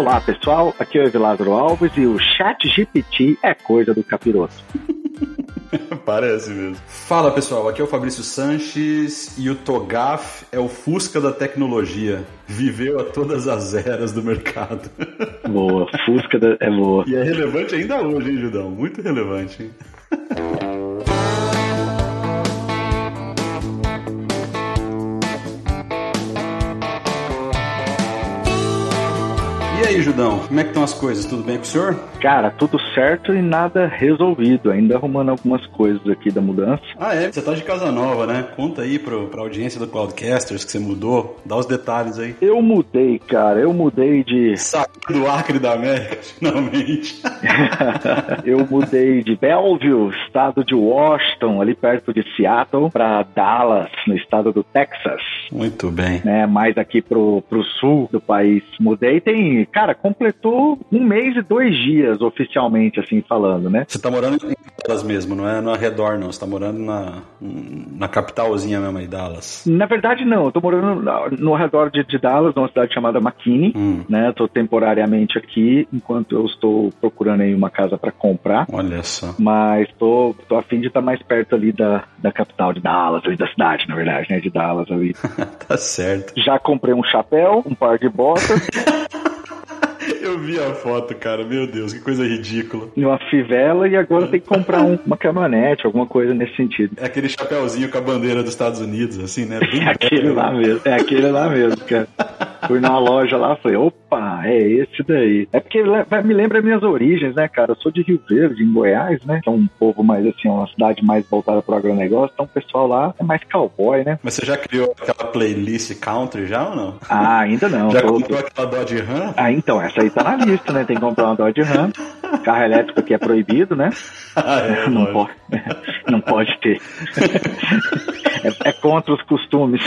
Olá pessoal, aqui é o Evilásio Alves e o Chat GPT é coisa do capiroto. Parece mesmo. Fala pessoal, aqui é o Fabrício Sanches e o Togaf é o Fusca da tecnologia. Viveu a todas as eras do mercado. Boa, Fusca da... é boa. E é relevante ainda hoje, hein, Judão? Muito relevante, hein? aí, Judão, como é que estão as coisas? Tudo bem com o senhor? Cara, tudo certo e nada resolvido. Ainda arrumando algumas coisas aqui da mudança. Ah, é? Você tá de casa nova, né? Conta aí pro, pra audiência do Cloudcasters que você mudou. Dá os detalhes aí. Eu mudei, cara. Eu mudei de. Saco do Acre da América, finalmente. eu mudei de Belleville, estado de Washington, ali perto de Seattle, pra Dallas, no estado do Texas. Muito bem. Né, mais aqui pro, pro sul do país. Mudei tem, cara, completou um mês e dois dias oficialmente, assim, falando, né? Você tá morando em Dallas mesmo, não é no arredor, não. Você tá morando na, na capitalzinha mesmo aí, Dallas. Na verdade, não. Eu tô morando no, no redor de, de, Dallas, numa cidade chamada McKinney, hum. né? Tô temporariamente aqui, enquanto eu estou procurando aí uma casa para comprar. Olha só. Mas tô, tô a fim de estar mais perto ali da, da capital de Dallas, ali da cidade, na verdade, né? De Dallas ali. tá certo. Já comprei um chapéu, um par de botas. Eu vi a foto, cara. Meu Deus, que coisa ridícula. Uma fivela e agora tem que comprar um, uma caminhonete, alguma coisa nesse sentido. É aquele chapéuzinho com a bandeira dos Estados Unidos, assim, né? Bem é aquele lá mesmo. É aquele lá mesmo, cara. Fui numa loja lá, falei, opa, é esse daí. É porque me lembra minhas origens, né, cara? Eu sou de Rio Verde, em Goiás, né? Que é um povo mais assim, uma cidade mais voltada para o agronegócio. Então o pessoal lá é mais cowboy, né? Mas você já criou aquela playlist country já ou não? Ah, ainda não. Já comprou aquela Dodge Ram? Ah, então, essa aí tá na lista, né? Tem que comprar uma Dodge Ram. Carro elétrico aqui é proibido, né? Ah, é, não, pode, não pode ter. É, é contra os costumes.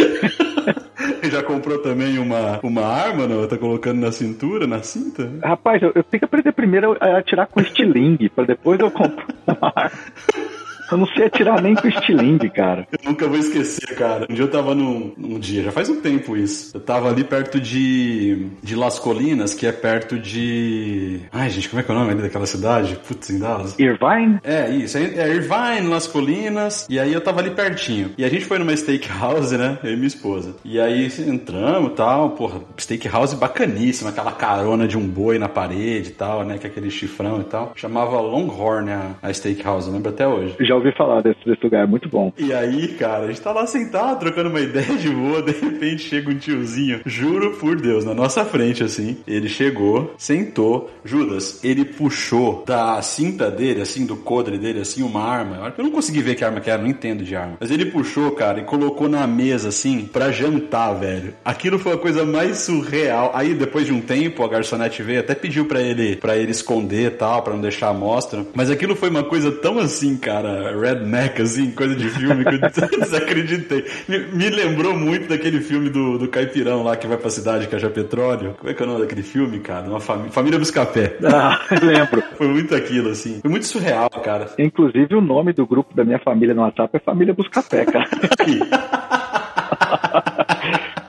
Já comprou também uma, uma arma, não? Tá colocando na cintura, na cinta? Rapaz, eu, eu tenho que aprender primeiro a atirar com estilingue, para depois eu comprar uma arma. Eu não sei atirar nem com estilingue, cara. Eu nunca vou esquecer, cara. Um dia eu tava num, num dia, já faz um tempo isso. Eu tava ali perto de, de Las Colinas, que é perto de. Ai, gente, como é que é o nome ali daquela cidade? Putz, em Dallas. Irvine? É, isso. É Irvine, Las Colinas. E aí eu tava ali pertinho. E a gente foi numa steakhouse, né? Eu e minha esposa. E aí entramos e tal. Porra, steakhouse bacaníssima. Aquela carona de um boi na parede e tal, né? Que é aquele chifrão e tal. Chamava Longhorn a, a steakhouse, eu lembro até hoje. Já ouvi falar desse, desse lugar, é muito bom. E aí, cara, a gente tá lá sentado, trocando uma ideia de boa, de repente chega um tiozinho, juro por Deus, na nossa frente, assim. Ele chegou, sentou, Judas, ele puxou da cinta dele, assim, do codre dele, assim, uma arma. Eu não consegui ver que arma que era, não entendo de arma. Mas ele puxou, cara, e colocou na mesa, assim, pra jantar, velho. Aquilo foi a coisa mais surreal. Aí, depois de um tempo, a garçonete veio, até pediu pra ele, pra ele esconder e tal, pra não deixar a mostra. Mas aquilo foi uma coisa tão assim, cara, redneck, assim, coisa de filme que eu desacreditei. Me, me, lembrou muito daquele filme do, do Caipirão lá que vai pra cidade cajar petróleo. Como é que é o nome daquele filme, cara? Uma família, família Buscapé. Ah, lembro. Foi muito aquilo, assim. Foi muito surreal, cara. Inclusive, o nome do grupo da minha família no WhatsApp é Família Buscapé, cara.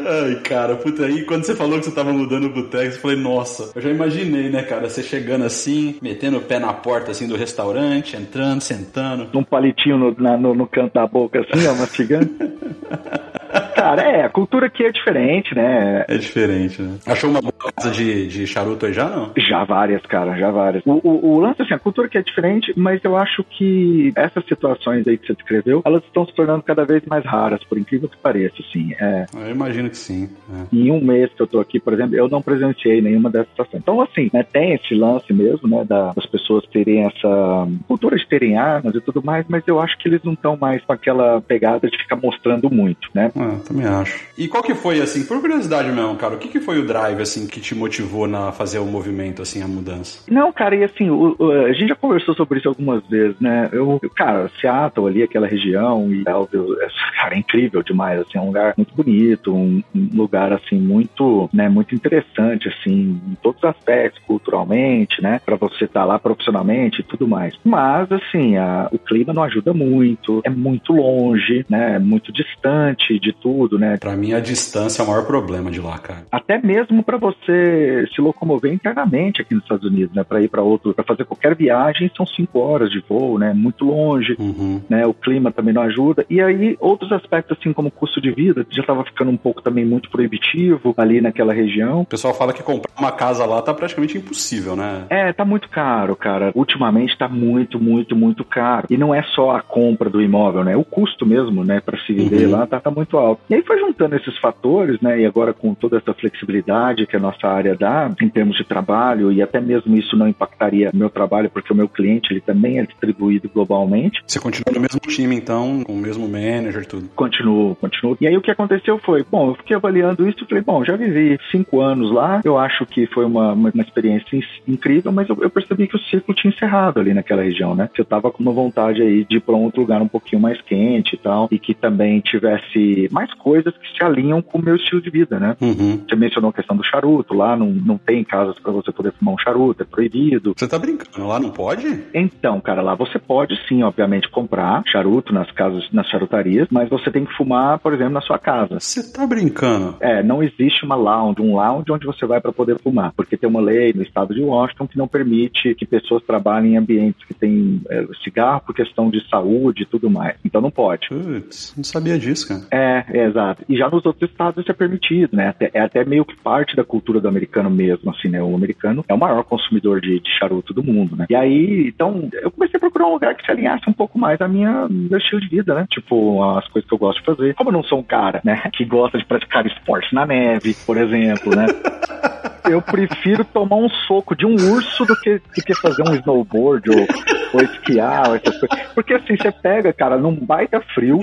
Ai, cara, puta, aí quando você falou que você tava mudando pro Texas, eu falei, nossa, eu já imaginei, né, cara, você chegando assim, metendo o pé na porta, assim, do restaurante, entrando, sentando. Um palitinho no, na, no, no canto da boca, assim, ó, mastigando. Cara, é, a cultura aqui é diferente, né? É diferente, né? Achou uma boa casa de, de charuto aí já, não? Já várias, cara, já várias. O, o, o, lance, assim, a cultura aqui é diferente, mas eu acho que essas situações aí que você descreveu, elas estão se tornando cada vez mais raras, por incrível que pareça, assim. É... Eu imagino que sim. É. Em um mês que eu tô aqui, por exemplo, eu não presenciei nenhuma dessas situações. Então, assim, né, tem esse lance mesmo, né, das pessoas terem essa cultura de terem armas e tudo mais, mas eu acho que eles não estão mais com aquela pegada de ficar mostrando muito, né? Ah, Também acho. E qual que foi, assim, por curiosidade mesmo, cara, o que, que foi o drive, assim, que te motivou na fazer o movimento, assim, a mudança? Não, cara, e assim, o, o, a gente já conversou sobre isso algumas vezes, né? Eu, eu cara, Seattle ali, aquela região, e tal, é, cara, é incrível demais, assim, é um lugar muito bonito, um, um lugar, assim, muito, né, muito interessante, assim, em todos os aspectos, culturalmente, né, para você estar tá lá profissionalmente e tudo mais. Mas, assim, a, o clima não ajuda muito, é muito longe, né, é muito distante de tudo, né. Pra mim, a distância é o maior problema de lá, cara. Até mesmo para você se locomover internamente aqui nos Estados Unidos, né, para ir para outro, para fazer qualquer viagem, são cinco horas de voo, né, muito longe, uhum. né, o clima também não ajuda. E aí, outros aspectos, assim, como custo de vida, já estava ficando um pouco também muito proibitivo ali naquela região. O pessoal fala que comprar uma casa lá tá praticamente impossível, né? É, tá muito caro, cara. Ultimamente tá muito, muito, muito caro. E não é só a compra do imóvel, né? O custo mesmo, né, para se viver uhum. lá tá, tá muito alto. E aí foi juntando esses fatores, né, e agora com toda essa flexibilidade que a nossa área dá em termos de trabalho e até mesmo isso não impactaria o meu trabalho porque o meu cliente ele também é distribuído globalmente. Você continua no mesmo time então, com o mesmo manager tudo? Continuo, continuo. E aí o que aconteceu foi, bom, eu fiquei avaliando isso e falei, bom, já vivi cinco anos lá, eu acho que foi uma, uma, uma experiência incrível, mas eu, eu, percebi que o ciclo tinha encerrado ali naquela região, né? Eu tava com uma vontade aí de ir para um outro lugar um pouquinho mais quente e tal, e que também tivesse mais coisas que se alinham com o meu estilo de vida, né? Uhum. Você mencionou a questão do charuto, lá não, não tem casas para você poder fumar um charuto, é proibido. Você tá brincando, lá não pode? Então, cara, lá você pode sim, obviamente, comprar charuto nas casas, nas charutarias, mas você tem que fumar, por exemplo, na sua casa. Você tá brincando? É, não existe uma lounge, um lounge onde você vai para poder fumar, porque tem uma lei no estado de Washington que não permite que pessoas trabalhem em ambientes que têm é, cigarro por questão de saúde e tudo mais. Então não pode. Putz, não sabia disso, cara. É, é, exato. E já nos outros estados isso é permitido, né? É até meio que parte da cultura do americano mesmo, assim, né? O americano é o maior consumidor de, de charuto do mundo, né? E aí, então, eu comecei a procurar um lugar que se alinhasse um pouco mais a minha meu estilo de vida, né? Tipo, as coisas que eu gosto de fazer. Como eu não sou um cara, né, que gosta de praticar esporte na neve, por exemplo, né? eu prefiro tomar um soco de um urso do que, do que fazer um snowboard ou, ou esquiar, ou essas coisas. Porque assim, você pega, cara, num baita frio.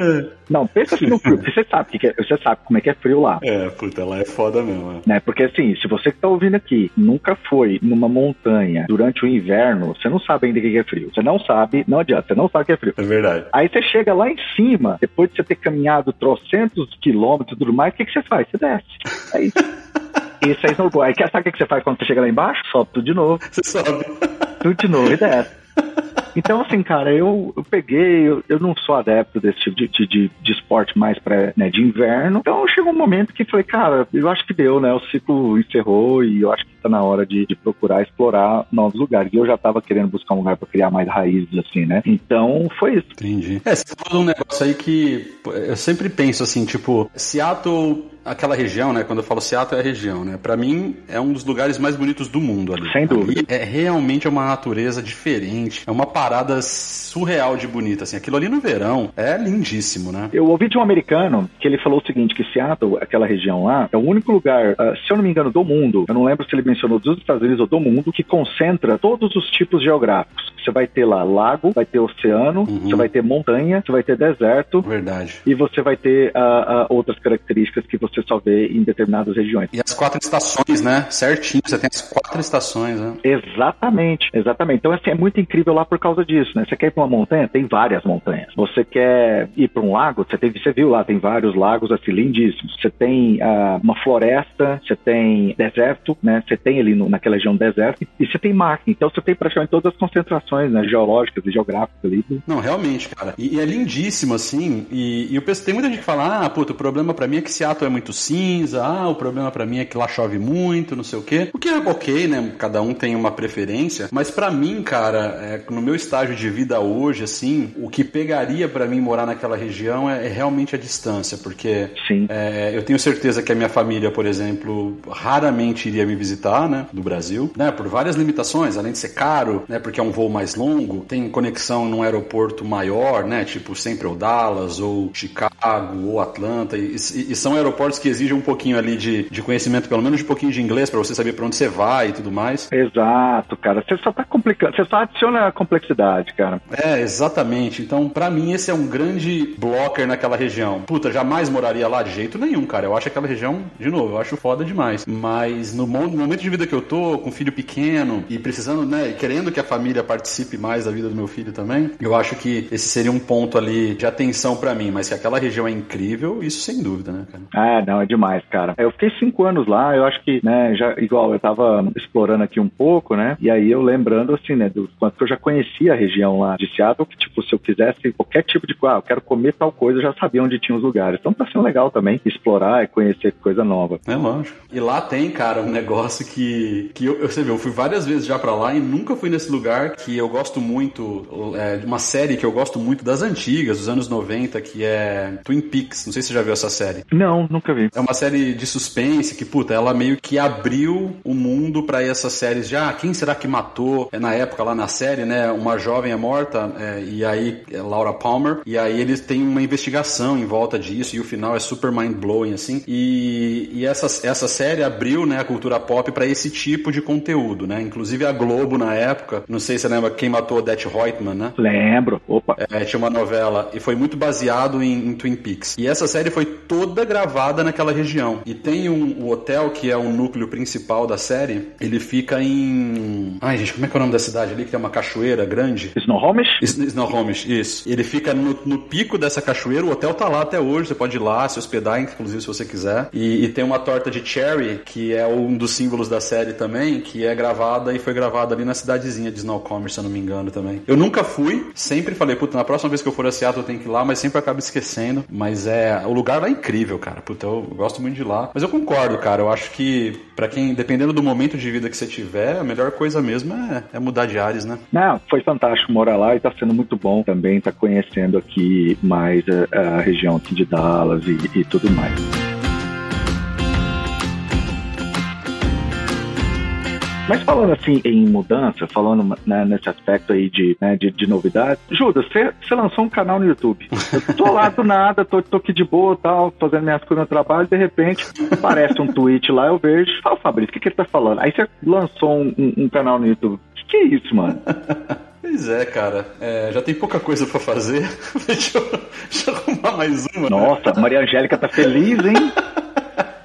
Não, pensa assim no frio, porque você sabe, que é, você sabe como é que é frio lá. É, puta, lá é foda mesmo. É. Né? Porque assim, se você que tá ouvindo aqui nunca foi numa montanha durante o inverno, você não sabe ainda o que é frio. Você não sabe, não adianta, você não sabe o que é frio. É verdade. Aí você chega lá em cima, depois de você ter caminhado trocentos quilômetros e tudo mais, o que, que você faz? Você desce. É isso. Isso é snowboard. Aí sabe o que você faz quando você chega lá embaixo? Sobe tudo de novo. Você sobe. Tudo de novo e desce. Então, assim, cara, eu, eu peguei, eu, eu, não sou adepto desse tipo de, de, de esporte mais pra, né, de inverno. Então chegou um momento que falei, cara, eu acho que deu, né? O ciclo encerrou e eu acho que tá na hora de, de procurar explorar novos lugares. E eu já tava querendo buscar um lugar pra criar mais raízes, assim, né? Então foi isso. Entendi. É, você falou um negócio aí que eu sempre penso assim, tipo, Seattle aquela região, né? Quando eu falo Seattle é a região, né? Para mim é um dos lugares mais bonitos do mundo ali. Sem dúvida. Ali é realmente uma natureza diferente, é uma parada surreal de bonita, assim. Aquilo ali no verão é lindíssimo, né? Eu ouvi de um americano que ele falou o seguinte, que Seattle, aquela região lá, é o único lugar, uh, se eu não me engano, do mundo, eu não lembro se ele mencionou dos Estados Unidos ou do mundo, que concentra todos os tipos geográficos. Você vai ter lá lago, vai ter oceano, uhum. você vai ter montanha, você vai ter deserto. Verdade. E você vai ter uh, uh, outras características que você só vê em determinadas regiões. E as quatro estações, né? Certinho, você tem as quatro estações, né? Exatamente, exatamente. Então, assim, é muito incrível lá por causa disso, né? Você quer ir para uma montanha? Tem várias montanhas. Você quer ir para um lago? Você, tem, você viu lá, tem vários lagos, assim, lindíssimos. Você tem uh, uma floresta, você tem deserto, né? Você tem ali no, naquela região deserto e você tem mar. Então, você tem praticamente todas as concentrações né, geológicas e geográficas ali. Não, realmente, cara. E, e é lindíssimo, assim. E, e eu penso, tem muita gente que fala, ah, puto, o problema para mim é que Seattle é muito cinza, ah, o problema para mim é que lá chove muito, não sei o quê. O que é ok, né? Cada um tem uma preferência, mas para mim, cara, é, no meu estágio de vida hoje, assim, o que pegaria para mim morar naquela região é, é, realmente a distância, porque é, eu tenho certeza que a minha família, por exemplo, raramente iria me visitar, né, do Brasil, né, por várias limitações, além de ser caro, né, porque é um voo mais longo, tem conexão num aeroporto maior, né, tipo sempre o Dallas ou Chicago ou Atlanta, e, e, são aeroportos que exigem um pouquinho ali de, de conhecimento, pelo menos de um pouquinho de inglês, para você saber para onde você vai e tudo mais. Exato, cara. Você só tá complicando, você só adiciona a complexidade, cara. É, exatamente. Então, para mim, esse é um grande blocker naquela região. Puta, jamais moraria lá de jeito nenhum, cara. Eu acho aquela região, de novo, eu acho foda demais. Mas no momento de vida que eu tô, com filho pequeno e precisando, né, querendo que a família participe mais da vida do meu filho também, eu acho que esse seria um ponto ali de atenção para mim. Mas que aquela região é incrível, isso sem dúvida, né, cara? Ah, não, é demais, cara. Eu fiquei cinco anos lá, eu acho que, né, já, igual, eu tava explorando aqui um pouco, né, e aí eu lembrando, assim, né, do quanto que eu já conhecia a região lá de Seattle, que, tipo, se eu quisesse qualquer tipo de, ah, eu quero comer tal coisa, eu já sabia onde tinha os lugares. Então tá sendo legal também explorar e conhecer coisa nova. É lógico. E lá tem, cara, um negócio que, que eu, você viu, eu fui várias vezes já para lá e nunca fui nesse lugar que eu gosto muito, é, de uma série que eu gosto muito das antigas, dos anos 90, que é Twin Peaks. Não sei se você já viu essa série. Não, nunca vi. É uma série de suspense que, puta, ela meio que abriu o mundo para essas séries de, ah, quem será que matou? É na época lá na série, né? Uma jovem é morta é, e aí é Laura Palmer e aí eles têm uma investigação em volta disso e o final é super mind blowing assim. E, e essa, essa série abriu, né, a cultura pop para esse tipo de conteúdo, né? Inclusive a Globo na época, não sei se você lembra quem matou Odette Reutemann, né? Lembro. Opa. É, tinha uma novela e foi muito baseado em, em, Twin Peaks. E essa série foi toda gravada naquela região. E tem um, um hotel que é o núcleo principal da série. Ele fica em. Ai, gente, como é que é o nome da cidade ali que tem uma cachoeira grande? Snohomish? Snohomish, isso. Ele fica no, no, pico dessa cachoeira. O hotel tá lá até hoje. Você pode ir lá se hospedar, inclusive se você quiser. E, e tem uma torta de cherry que é um dos símbolos da série também, que é gravada e foi gravada ali na cidadezinha de Snohomish, se eu não me engano também. Eu nunca fui. Sempre falei, puta, na próxima vez que eu for a Seattle eu tenho que ir lá, mas sempre acabo esquecendo. Mas é. O lugar lá é incrível, cara. Puta, eu gosto muito de lá. Mas eu concordo, cara. Eu acho que para quem, dependendo do momento de vida que você tiver, a melhor coisa mesmo é, é mudar de áreas, né? Não, foi fantástico morar lá e tá sendo muito bom também tá conhecendo aqui mais a, a região aqui de Dallas e, e tudo mais. Mas falando assim em mudança, falando né, nesse aspecto aí de, né, de, de novidades, Judas, você, lançou um canal no YouTube. Eu tô lá do nada, tô, tô aqui de boa tal, fazendo minhas coisas no trabalho, de repente aparece um tweet lá, eu vejo, fala, Fabrício, o que, que ele tá falando? Aí você lançou um, um, um canal no YouTube. O que, que é isso, mano? Pois é, cara. É, já tem pouca coisa para fazer. deixa, eu, deixa eu arrumar mais uma. Nossa, né? Maria Angélica tá feliz, hein?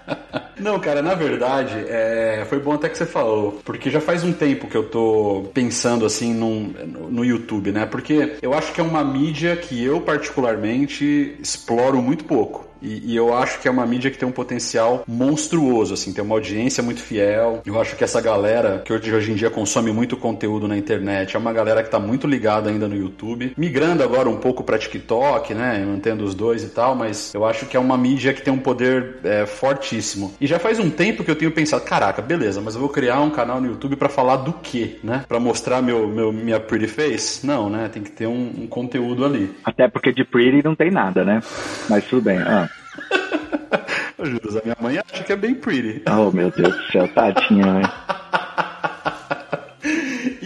Não, cara, na verdade, é... foi bom até que você falou, porque já faz um tempo que eu tô pensando assim num, no YouTube, né? Porque eu acho que é uma mídia que eu particularmente exploro muito pouco. E, e, eu acho que é uma mídia que tem um potencial monstruoso, assim, tem uma audiência muito fiel. Eu acho que essa galera que hoje, hoje em dia consome muito conteúdo na internet é uma galera que está muito ligada ainda no YouTube, migrando agora um pouco para TikTok, né, mantendo os dois e tal, mas eu acho que é uma mídia que tem um poder é, fortíssimo. E já faz um tempo que eu tenho pensado, caraca, beleza, mas eu vou criar um canal no YouTube para falar do quê, né? Para mostrar meu, meu minha pretty face? Não, né? Tem que ter um, um conteúdo ali. Até porque de pretty não tem nada, né? Mas tudo bem. Ah. Juro, a minha mãe acha que é bem pretty. Oh, meu Deus do céu, tadinha, né?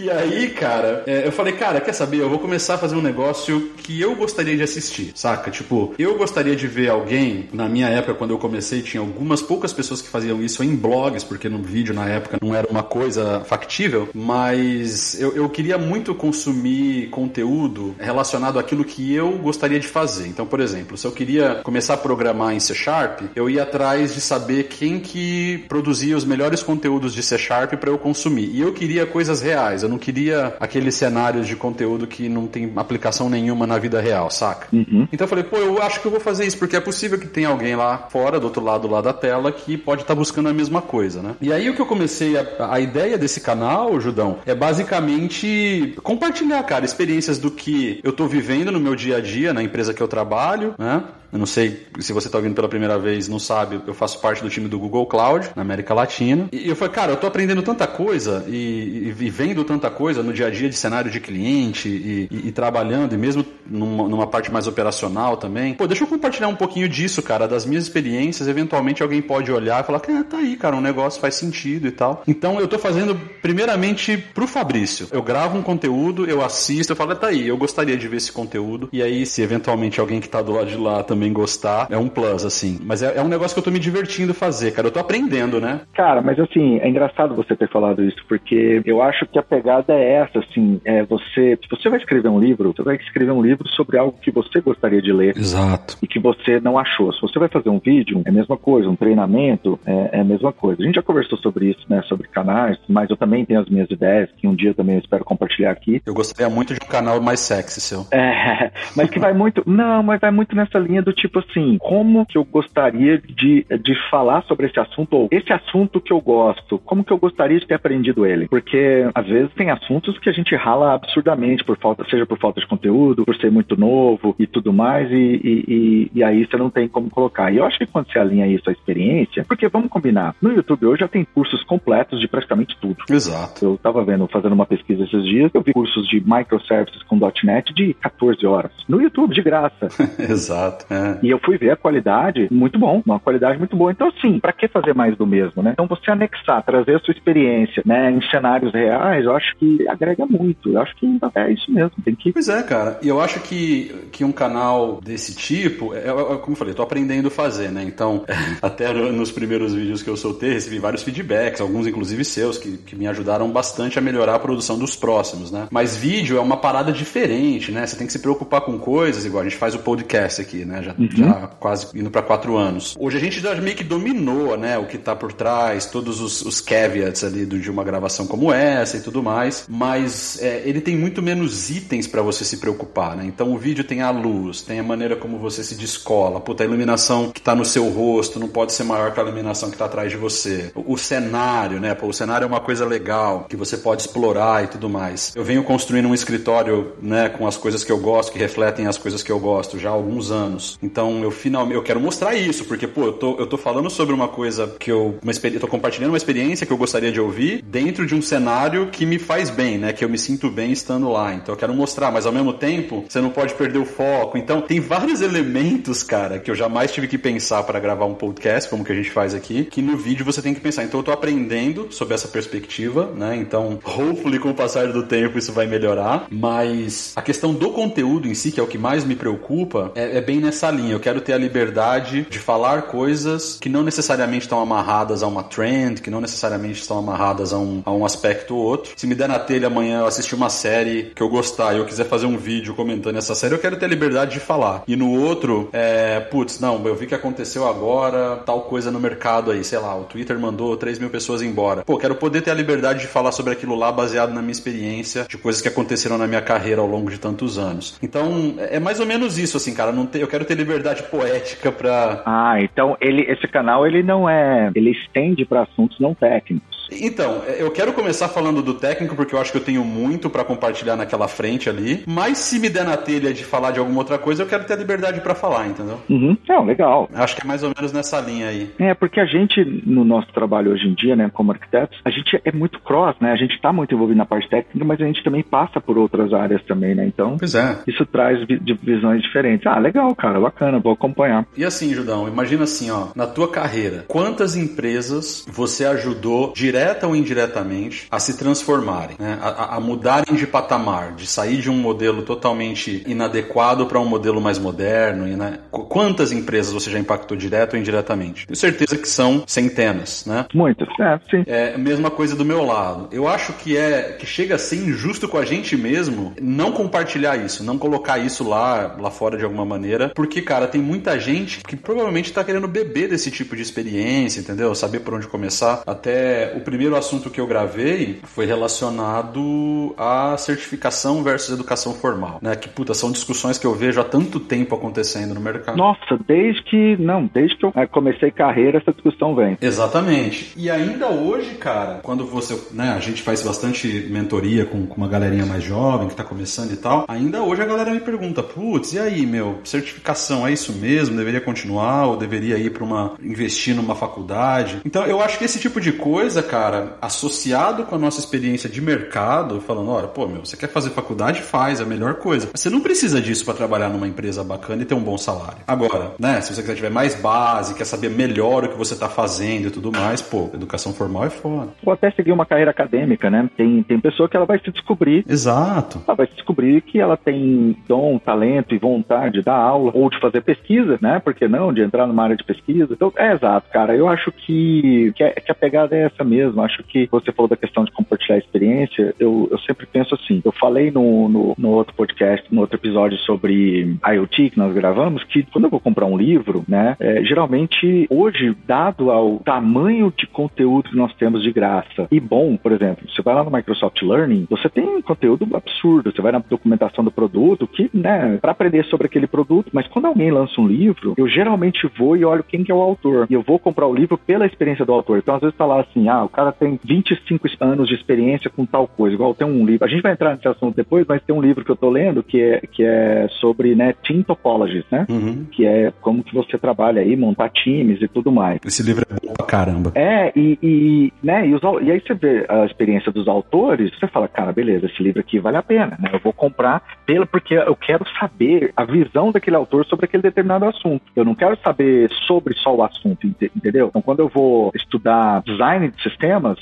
E aí, cara, é, eu falei, cara, quer saber? Eu vou começar a fazer um negócio que eu gostaria de assistir, saca? Tipo, eu gostaria de ver alguém, na minha época, quando eu comecei, tinha algumas poucas pessoas que faziam isso em blogs, porque no vídeo na época não era uma coisa factível, mas eu, eu queria muito consumir conteúdo relacionado àquilo que eu gostaria de fazer. Então, por exemplo, se eu queria começar a programar em C Sharp, eu ia atrás de saber quem que produzia os melhores conteúdos de C Sharp para eu consumir. E eu queria coisas reais. Eu não queria aqueles cenários de conteúdo que não tem aplicação nenhuma na vida real, saca? Uhum. Então eu falei, pô, eu acho que eu vou fazer isso, porque é possível que tenha alguém lá fora, do outro lado lá da tela, que pode estar tá buscando a mesma coisa, né? E aí o que eu comecei, a, a ideia desse canal, Judão, é basicamente compartilhar, cara, experiências do que eu tô vivendo no meu dia a dia, na empresa que eu trabalho, né? Eu não sei se você está ouvindo pela primeira vez, não sabe, eu faço parte do time do Google Cloud, na América Latina. E eu falei, cara, eu tô aprendendo tanta coisa e, e, vendo tanta coisa no dia a dia de cenário de cliente e, e trabalhando, e mesmo numa, numa, parte mais operacional também. Pô, deixa eu compartilhar um pouquinho disso, cara, das minhas experiências. Eventualmente alguém pode olhar e falar, ah, tá aí, cara, um negócio faz sentido e tal. Então eu tô fazendo primeiramente pro Fabrício. Eu gravo um conteúdo, eu assisto, eu falo, tá aí, eu gostaria de ver esse conteúdo. E aí, se eventualmente alguém que tá do lado de lá também também gostar, é um plus, assim. Mas é, é, um negócio que eu tô me divertindo fazer, cara. Eu tô aprendendo, né? Cara, mas assim, é engraçado você ter falado isso, porque eu acho que a pegada é essa, assim, é você. Se você vai escrever um livro, você vai escrever um livro sobre algo que você gostaria de ler. Exato. E que você não achou. Se você vai fazer um vídeo, é a mesma coisa, um treinamento, é, é a mesma coisa. A gente já conversou sobre isso, né? Sobre canais, mas eu também tenho as minhas ideias, que um dia também eu espero compartilhar aqui. Eu gostaria muito de um canal mais sexy seu. É, mas que vai muito. Não, mas vai muito nessa linha do tipo assim, como que eu gostaria de, de falar sobre esse assunto, ou esse assunto que eu gosto, como que eu gostaria de ter aprendido ele? Porque às vezes tem assuntos que a gente rala absurdamente por falta, seja por falta de conteúdo, por ser muito novo e tudo mais, e, e, e, e aí você não tem como colocar. E eu acho que quando você alinha isso à experiência, porque vamos combinar, no YouTube hoje já tem cursos completos de praticamente tudo. Exato. Eu tava vendo, fazendo uma pesquisa esses dias, eu vi cursos de microservices com .NET de 14 horas. No YouTube, de graça. Exato. É. E eu fui ver a qualidade, muito bom, uma qualidade muito boa. Então, sim, para que fazer mais do mesmo, né? Então, você anexar, trazer a sua experiência, né, em cenários reais, eu acho que agrega muito. Eu acho que é isso mesmo. Tem que. Pois é, cara. E eu acho que, que um canal desse tipo, é, é, como eu falei, tô aprendendo a fazer, né? Então, até nos primeiros vídeos que eu soltei, recebi vários feedbacks, alguns inclusive seus, que, que me ajudaram bastante a melhorar a produção dos próximos, né? Mas vídeo é uma parada diferente, né? Você tem que se preocupar com coisas, igual a gente faz o podcast aqui, né? Já, uhum. já quase indo para quatro anos. Hoje a gente já meio que dominou, né? O que tá por trás, todos os, os caveats ali do, de uma gravação como essa e tudo mais. Mas é, ele tem muito menos itens para você se preocupar, né? Então o vídeo tem a luz, tem a maneira como você se descola, puta, a iluminação que tá no seu rosto não pode ser maior que a iluminação que tá atrás de você. O, o cenário, né? Pô, o cenário é uma coisa legal que você pode explorar e tudo mais. Eu venho construindo um escritório, né, com as coisas que eu gosto, que refletem as coisas que eu gosto já há alguns anos. Então eu finalmente eu quero mostrar isso, porque pô, eu tô, eu tô falando sobre uma coisa que eu uma eu tô compartilhando uma experiência que eu gostaria de ouvir dentro de um cenário que me faz bem, né, que eu me sinto bem estando lá. Então eu quero mostrar, mas ao mesmo tempo, você não pode perder o foco. Então tem vários elementos, cara, que eu jamais tive que pensar para gravar um podcast, como que a gente faz aqui, que no vídeo você tem que pensar. Então eu tô aprendendo sobre essa perspectiva, né? Então, hopefully com o passar do tempo isso vai melhorar, mas a questão do conteúdo em si, que é o que mais me preocupa, é, é bem nessa linha. Eu quero ter a liberdade de falar coisas que não necessariamente estão amarradas a uma trend, que não necessariamente estão amarradas a um, a um aspecto ou outro. Se me der na telha amanhã eu assistir uma série que eu gostar e eu quiser fazer um vídeo comentando essa série, eu quero ter a liberdade de falar. E no outro, é, putz, não, eu vi que aconteceu agora tal coisa no mercado aí, sei lá, o Twitter mandou 3 mil pessoas embora. Pô, quero poder ter a liberdade de falar sobre aquilo lá baseado na minha experiência, de coisas que aconteceram na minha carreira ao longo de tantos anos. Então, é mais ou menos isso, assim, cara. Não ter, eu quero ter liberdade poética pra. Ah, então ele, esse canal ele não é. Ele estende para assuntos não técnicos. Então, é, eu quero começar falando do técnico, porque eu acho que eu tenho muito para compartilhar naquela frente ali. Mas se me der na telha de falar de alguma outra coisa, eu quero ter a liberdade para falar, entendeu? Uhum. Não, legal. Acho que é mais ou menos nessa linha aí. É, porque a gente, no nosso trabalho hoje em dia, né, como arquitetos, a gente é muito cross, né? A gente tá muito envolvido na parte técnica, mas a gente também passa por outras áreas também, né? Então, pois é. isso traz visões diferentes. Ah, legal, cara, bacana, vou acompanhar. E assim, Judão, imagina assim, ó, na tua carreira, quantas empresas você ajudou direta ou indiretamente a se transformarem, né? a, a, mudarem de patamar, de sair de um modelo totalmente inadequado para um modelo mais moderno. E, né? Quantas empresas você já impactou direto ou indiretamente? Tenho certeza que são centenas, né? Muitas, é, sim. É a mesma coisa do meu lado. Eu acho que é que chega a ser injusto com a gente mesmo não compartilhar isso, não colocar isso lá, lá fora de alguma maneira, porque, cara, tem muita gente que provavelmente está querendo beber desse tipo de experiência, entendeu? Saber por onde começar. Até o primeiro assunto que eu gravei foi relacionado à certificação versus educação formal, né? Que puta, são discussões que eu vejo há tanto tempo acontecendo no mercado. Nossa, desde que não, desde que eu é, comecei carreira essa discussão vem. Exatamente. E ainda hoje, cara, quando você, né, a gente faz bastante mentoria com, com uma galerinha mais jovem que tá começando e tal, ainda hoje a galera me pergunta, putz, e aí, meu, certificação é isso mesmo? Deveria continuar ou deveria ir para uma investir numa faculdade? Então, eu acho que esse tipo de coisa, cara, associado associado com a nossa experiência de mercado, falando, olha, pô, meu, você quer fazer faculdade? Faz, é a melhor coisa. Você não precisa disso para trabalhar numa empresa bacana e ter um bom salário. Agora, né, se você quiser tiver mais base, quer saber melhor o que você tá fazendo e tudo mais, pô, educação formal é foda. Ou até seguir uma carreira acadêmica, né? Tem, tem pessoa que ela vai se descobrir. Exato. Ela vai se descobrir que ela tem dom, talento e vontade da aula, ou ou de fazer pesquisa, né? Por que não? De entrar numa área de pesquisa. Então, é exato, cara. Eu acho que, que, a, que a pegada é essa mesmo. Acho que você falou da questão de compartilhar experiência. Eu, eu sempre penso assim. Eu falei no, no, no outro podcast, no outro episódio sobre IoT que nós gravamos, que quando eu vou comprar um livro, né? É, geralmente, hoje, dado ao tamanho de conteúdo que nós temos de graça e bom, por exemplo, você vai lá no Microsoft Learning, você tem conteúdo absurdo. Você vai na documentação do produto, que, né, para aprender sobre aquele produto, mas quando alguém lança um livro, eu geralmente vou e olho quem que é o autor. E eu vou comprar o livro pela experiência do autor. Então, às vezes tá lá assim, ah, o cara tem 25 anos de experiência com tal coisa. Igual tem um livro, a gente vai entrar nesse assunto depois, mas tem um livro que eu tô lendo que é, que é sobre, né, team topologies, né? Uhum. Que é como que você trabalha aí, montar times e tudo mais. Esse livro é bom pra caramba. É, e, e né, e, os, e aí você vê a experiência dos autores, você fala, cara, beleza, esse livro aqui vale a pena, né? Eu vou comprar pela, porque eu quero saber a visão daquele autor sobre aquele determinado assunto. Eu não quero saber sobre só o assunto, entendeu? Então, quando eu vou estudar design de sistemas,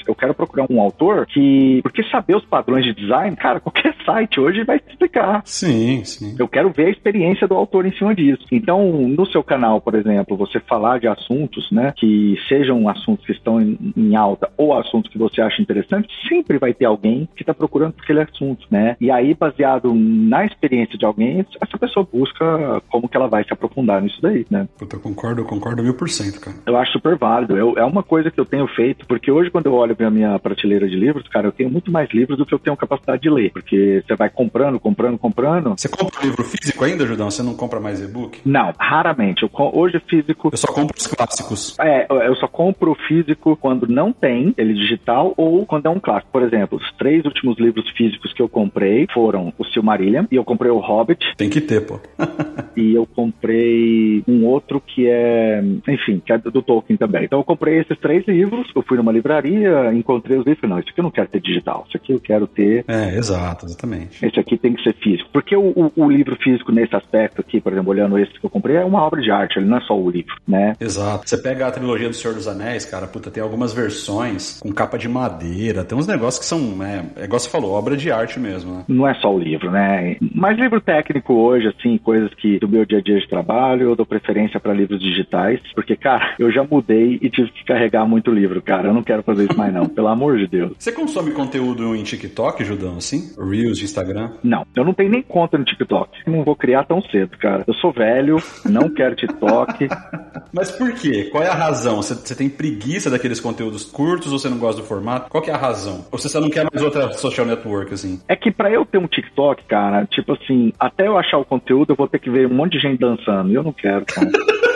eu quero procurar um autor que. Porque saber os padrões de design, cara, qualquer site hoje vai te explicar. Sim, sim. Eu quero ver a experiência do autor em cima disso. Então, no seu canal, por exemplo, você falar de assuntos, né, que sejam assuntos que estão em, em alta ou assuntos que você acha interessante, sempre vai ter alguém que está procurando aquele assunto, né? E aí, baseado na experiência de alguém, essa pessoa busca como que ela vai se aprofundar nisso daí, né? Puta, eu concordo, eu concordo mil por cento, cara. Eu acho super válido. Eu, é uma coisa que eu tenho feito, porque hoje, quando eu olho pra minha prateleira de livros, cara, eu tenho muito mais livros do que eu tenho capacidade de ler. Porque você vai comprando, comprando, comprando. Você compra livro físico ainda, Judão? Você não compra mais e-book? Não, raramente. Eu, hoje físico. Eu só compro os clássicos. É, eu só compro físico quando não tem ele digital ou quando é um clássico. Por exemplo, os três últimos livros físicos que eu comprei foram o Silmarillion e eu comprei o Hobbit. Tem que ter, pô. e eu comprei um outro que é, enfim, que é do Tolkien também. Então eu comprei esses três livros, eu fui numa livraria, encontrei os livros, não, isso aqui eu não quero ter digital, isso aqui eu quero ter. É, exato, exatamente. Esse aqui tem que ser físico. Porque o, o, o livro físico nesse aspecto aqui, por exemplo, olhando esse que eu comprei, é uma obra de arte, ele não é só o livro, né? Exato. Você pega a trilogia do Senhor dos Anéis, cara, puta, tem algumas versões com capa de madeira, tem uns negócios que são, é, é igual você falou, obra de arte mesmo, né? Não é só o livro, né? Mas livro técnico hoje, assim, coisas que do meu dia a dia de trabalho, eu dou preferência para livros digitais, porque, cara, eu já mudei e tive que carregar muito livro, cara. Eu não quero fazer isso mais, não, pelo amor de Deus. Você consome conteúdo em TikTok, Judão, assim? Reels de Instagram? Não, eu não tenho nem conta no TikTok. Não vou criar tão cedo, cara. Eu sou velho, não quero TikTok. Mas por quê? Qual é a razão? Você, você tem preguiça daqueles conteúdos curtos ou você não gosta do formato? Qual é a razão? Ou você só não quer mais outra social network, assim? É que para eu ter um TikTok, cara, tipo assim, até eu achar o conteúdo, eu vou ter que ver um monte de gente dançando. E eu não quero, cara.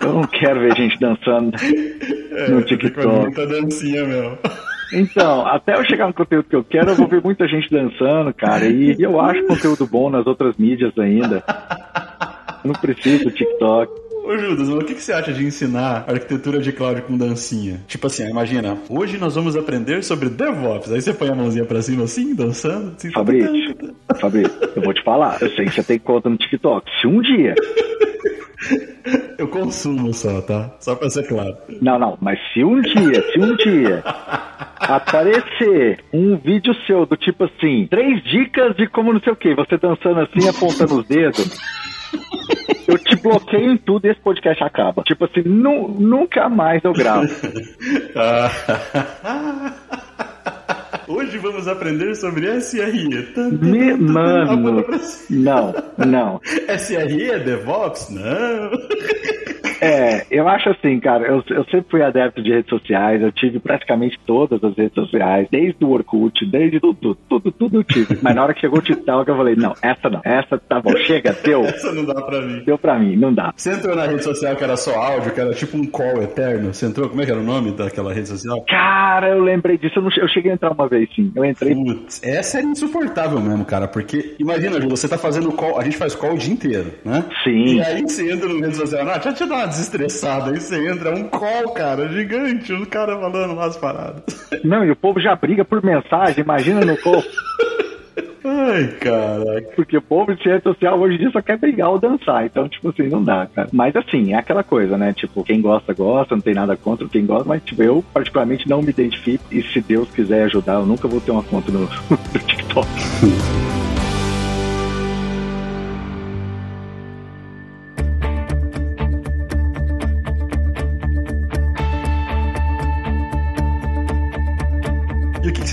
eu não quero ver gente dançando é, no TikTok. Muita dancinha mesmo. Então, até eu chegar no conteúdo que eu quero, eu vou ver muita gente dançando, cara. E, e eu acho conteúdo bom nas outras mídias ainda. não preciso do TikTok. Ô Judas, o que, que você acha de ensinar arquitetura de cloud com dancinha? Tipo assim, imagina, hoje nós vamos aprender sobre DevOps. Aí você põe a mãozinha pra cima assim, dançando. Assim, Fabrício, Fabrício, eu vou te falar, eu sei que você tem conta no TikTok. Se um dia eu consumo só, tá? Só pra ser claro. Não, não, mas se um dia, se um dia aparecer um vídeo seu do tipo assim, três dicas de como não sei o que, você dançando assim, apontando os dedos. Eu te bloqueio em tudo e esse podcast acaba. Tipo assim, nu nunca mais eu gravo. Hoje vamos aprender sobre SRE. Me, mano, não, não. SRE é DevOps? Não. É, eu acho assim, cara, eu, eu sempre fui adepto de redes sociais, eu tive praticamente todas as redes sociais, desde o Orkut, desde tudo, tudo, tudo eu tive. Mas na hora que chegou o TikTok, eu falei, não, essa não, essa tá bom, chega, deu. Essa não dá pra mim. Deu pra mim, não dá. Você entrou na rede social que era só áudio, que era tipo um call eterno? Você entrou, como é que era o nome daquela rede social? Cara, eu lembrei disso, eu, não, eu cheguei a entrar uma vez, sim. Eu entrei. Putz, essa era insuportável mesmo, cara, porque imagina, Ju, você tá fazendo call, a gente faz call o dia inteiro, né? Sim. E aí você entra no rede social, ah, deixa eu te dar uma desestressada Aí você entra, é um call, cara, gigante, os caras falando lá as paradas. Não, e o povo já briga por mensagem, imagina no call. Ai, caraca. Porque o povo de rede social hoje em dia só quer brigar ou dançar. Então, tipo assim, não dá, cara. Mas assim, é aquela coisa, né? Tipo, quem gosta, gosta, não tem nada contra quem gosta, mas tipo, eu particularmente não me identifico. E se Deus quiser ajudar, eu nunca vou ter uma conta no, no TikTok.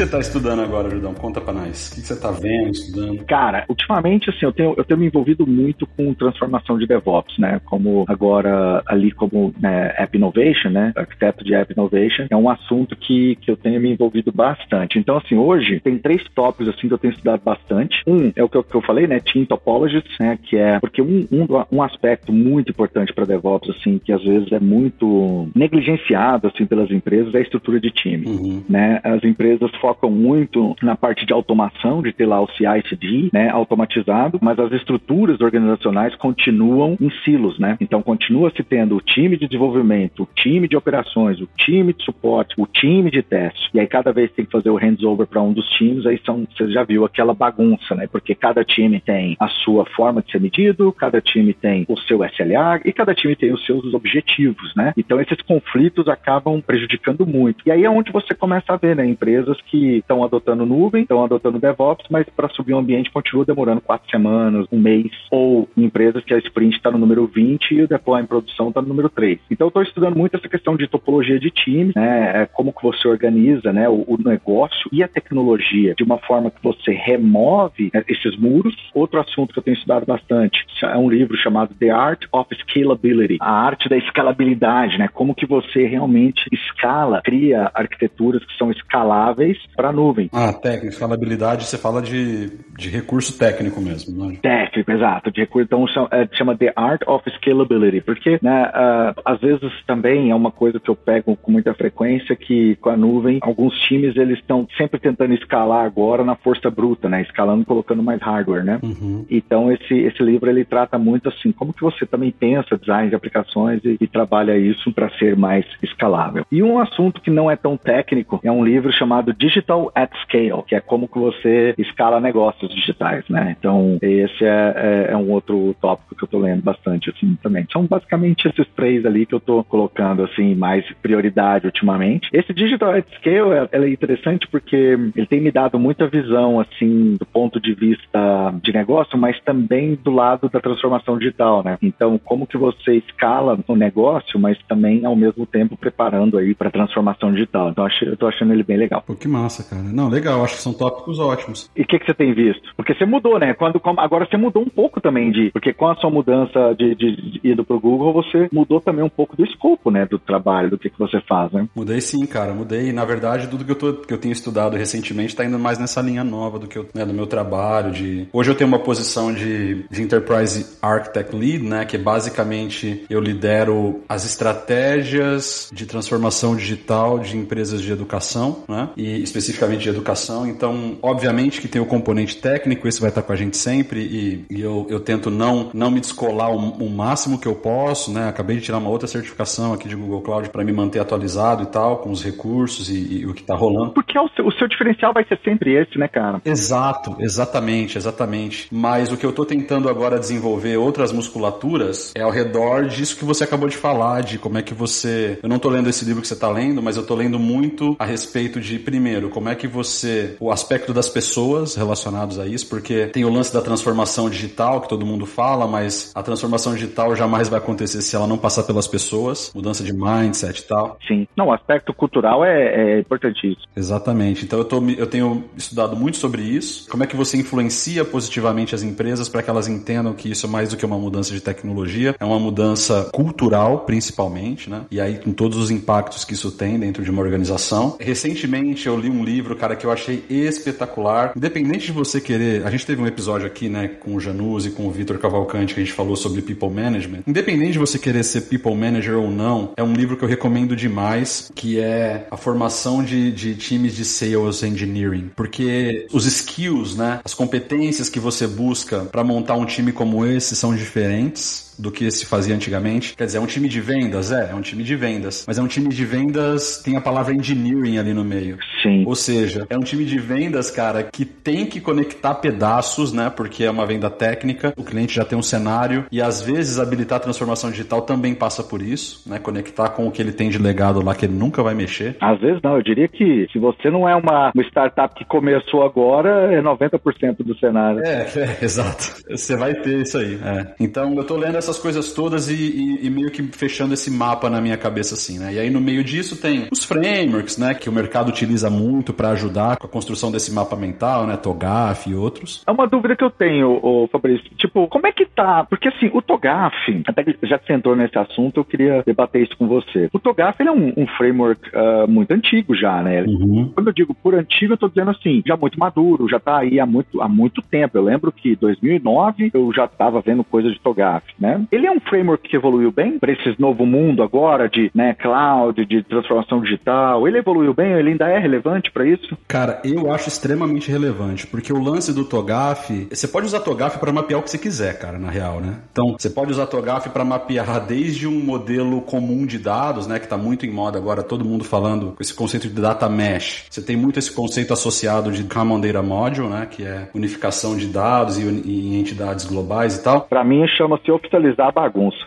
você está estudando agora, Judão? Conta para nós. O que você está vendo, estudando? Cara, ultimamente, assim, eu tenho, eu tenho me envolvido muito com transformação de DevOps, né? Como agora, ali como né, App Innovation, né? Arquiteto de App Innovation, é um assunto que, que eu tenho me envolvido bastante. Então, assim, hoje tem três tópicos, assim, que eu tenho estudado bastante. Um é o que eu, que eu falei, né? Team Topologies, né? Que é, porque um, um, um aspecto muito importante para DevOps, assim, que às vezes é muito negligenciado, assim, pelas empresas, é a estrutura de time, uhum. né? As empresas focam muito na parte de automação, de ter lá o CI/CD, né, automatizado, mas as estruturas organizacionais continuam em silos, né? Então continua se tendo o time de desenvolvimento, o time de operações, o time de suporte, o time de teste. E aí cada vez tem que fazer o handover para um dos times, aí são, você já viu aquela bagunça, né? Porque cada time tem a sua forma de ser medido, cada time tem o seu SLA e cada time tem os seus objetivos, né? Então esses conflitos acabam prejudicando muito. E aí é onde você começa a ver, né, empresas que estão adotando nuvem, estão adotando DevOps, mas para subir um ambiente continua demorando quatro semanas, um mês, ou empresas que a sprint está no número 20 e o deploy em produção está no número 3. Então eu estou estudando muito essa questão de topologia de time, né, é como que você organiza, né, o, o negócio e a tecnologia de uma forma que você remove né, esses muros. Outro assunto que eu tenho estudado bastante é um livro chamado The Art of Scalability, a arte da escalabilidade, né, como que você realmente escala, cria arquiteturas que são escaláveis para a nuvem. Ah, técnica, escalabilidade, você fala de, de recurso técnico mesmo, né? Técnico, exato, de recurso, então é, chama The Art of Scalability, porque, né, uh, às vezes também é uma coisa que eu pego com muita frequência, que com a nuvem, alguns times, eles estão sempre tentando escalar agora na força bruta, né, escalando colocando mais hardware, né? Uhum. Então, esse, esse livro, ele trata muito assim, como que você também pensa design de aplicações e, e trabalha isso para ser mais escalável. E um assunto que não é tão técnico é um livro chamado Digital at Scale, que é como que você escala negócios digitais, né? Então, esse é, é, é um outro tópico que eu tô lendo bastante, assim, também. São basicamente esses três ali que eu tô colocando, assim, mais prioridade ultimamente. Esse Digital at Scale, é, é interessante porque ele tem me dado muita visão, assim, do ponto de vista de negócio, mas também do lado da transformação digital, né? Então, como que você escala o negócio, mas também, ao mesmo tempo, preparando aí para transformação digital. Então, eu tô achando ele bem legal. Pô, que massa, cara. Não, legal. Acho que são tópicos ótimos. E o que, que você tem visto? Porque você mudou, né? Quando, agora você mudou um pouco também de. Porque com a sua mudança de, de, de indo pro Google, você mudou também um pouco do escopo, né? Do trabalho, do que, que você faz, né? Mudei sim, cara. Mudei. Na verdade, tudo que eu, tô, que eu tenho estudado recentemente tá indo mais nessa linha nova do que eu, né, do meu trabalho. De... Hoje eu tenho uma posição de, de Enterprise Architect Lead, né? Que basicamente eu lidero as estratégias de transformação digital de empresas de educação, né? E especificamente de educação. Então, obviamente que tem o componente técnico, esse vai estar com a gente sempre e, e eu, eu tento não, não me descolar o, o, máximo que eu posso, né? Acabei de tirar uma outra certificação aqui de Google Cloud para me manter atualizado e tal, com os recursos e, e o que está rolando. Porque o seu, o seu diferencial vai ser sempre esse, né, cara? Exato, exatamente, exatamente. Mas o que eu estou tentando agora desenvolver outras musculaturas é ao redor disso que você acabou de falar, de como é que você. Eu não estou lendo esse livro que você está lendo, mas eu estou lendo muito a respeito de, primeiro, como é que você. o aspecto das pessoas relacionados a isso, porque tem o lance da transformação digital que todo mundo fala, mas a transformação digital jamais vai acontecer se ela não passar pelas pessoas, mudança de mindset e tal. Sim. Não, o aspecto cultural é, é importantíssimo. Exatamente. Então eu, tô, eu tenho estudado muito sobre isso. Como é que você influencia positivamente as empresas para que elas entendam que isso é mais do que uma mudança de tecnologia, é uma mudança cultural, principalmente, né? E aí com todos os impactos que isso tem dentro de uma organização. Recentemente eu li um livro, cara, que eu achei espetacular. Independente de você querer, a gente teve um episódio aqui, né, com o Janus e com o Vitor Cavalcante que a gente falou sobre people management. Independente de você querer ser people manager ou não, é um livro que eu recomendo demais, que é a formação de, de times de sales engineering, porque os skills, né, as competências que você busca para montar um time como esse são diferentes do que se fazia antigamente. Quer dizer, é um time de vendas? É, é um time de vendas. Mas é um time de vendas, tem a palavra engineering ali no meio. Sim. Ou seja, é um time de vendas, cara, que tem que conectar pedaços, né? Porque é uma venda técnica, o cliente já tem um cenário e às vezes habilitar a transformação digital também passa por isso, né? Conectar com o que ele tem de legado lá que ele nunca vai mexer. Às vezes não, eu diria que se você não é uma, uma startup que começou agora, é 90% do cenário. É, é, exato. Você vai ter isso aí. É. Então eu tô lendo essas coisas todas e, e, e, meio que fechando esse mapa na minha cabeça assim, né? E aí no meio disso tem os frameworks, né, que o mercado utiliza muito para ajudar com a construção desse mapa mental, né, TOGAF e outros. É uma dúvida que eu tenho, o Fabrício, tipo, como é que tá? Porque assim, o TOGAF, até que já que você entrou nesse assunto, eu queria debater isso com você. O TOGAF ele é um, um framework uh, muito antigo já, né? Uhum. Quando eu digo por antigo, eu tô dizendo assim, já muito maduro, já tá aí há muito, há muito tempo. Eu lembro que 2009 eu já estava vendo coisas de TOGAF, né? Ele é um framework que evoluiu bem para esse novo mundo agora de né, cloud, de transformação digital. Ele evoluiu bem? Ele ainda é relevante para isso? Cara, eu acho extremamente relevante, porque o lance do TOGAF, você pode usar TOGAF para mapear o que você quiser, cara, na real, né? Então, você pode usar TOGAF para mapear desde um modelo comum de dados, né, que está muito em moda agora, todo mundo falando com esse conceito de data mesh. Você tem muito esse conceito associado de Common Data Module, né, que é unificação de dados e, e entidades globais e tal. Para mim chama-se oficializar a bagunça.